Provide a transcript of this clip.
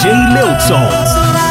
g 六走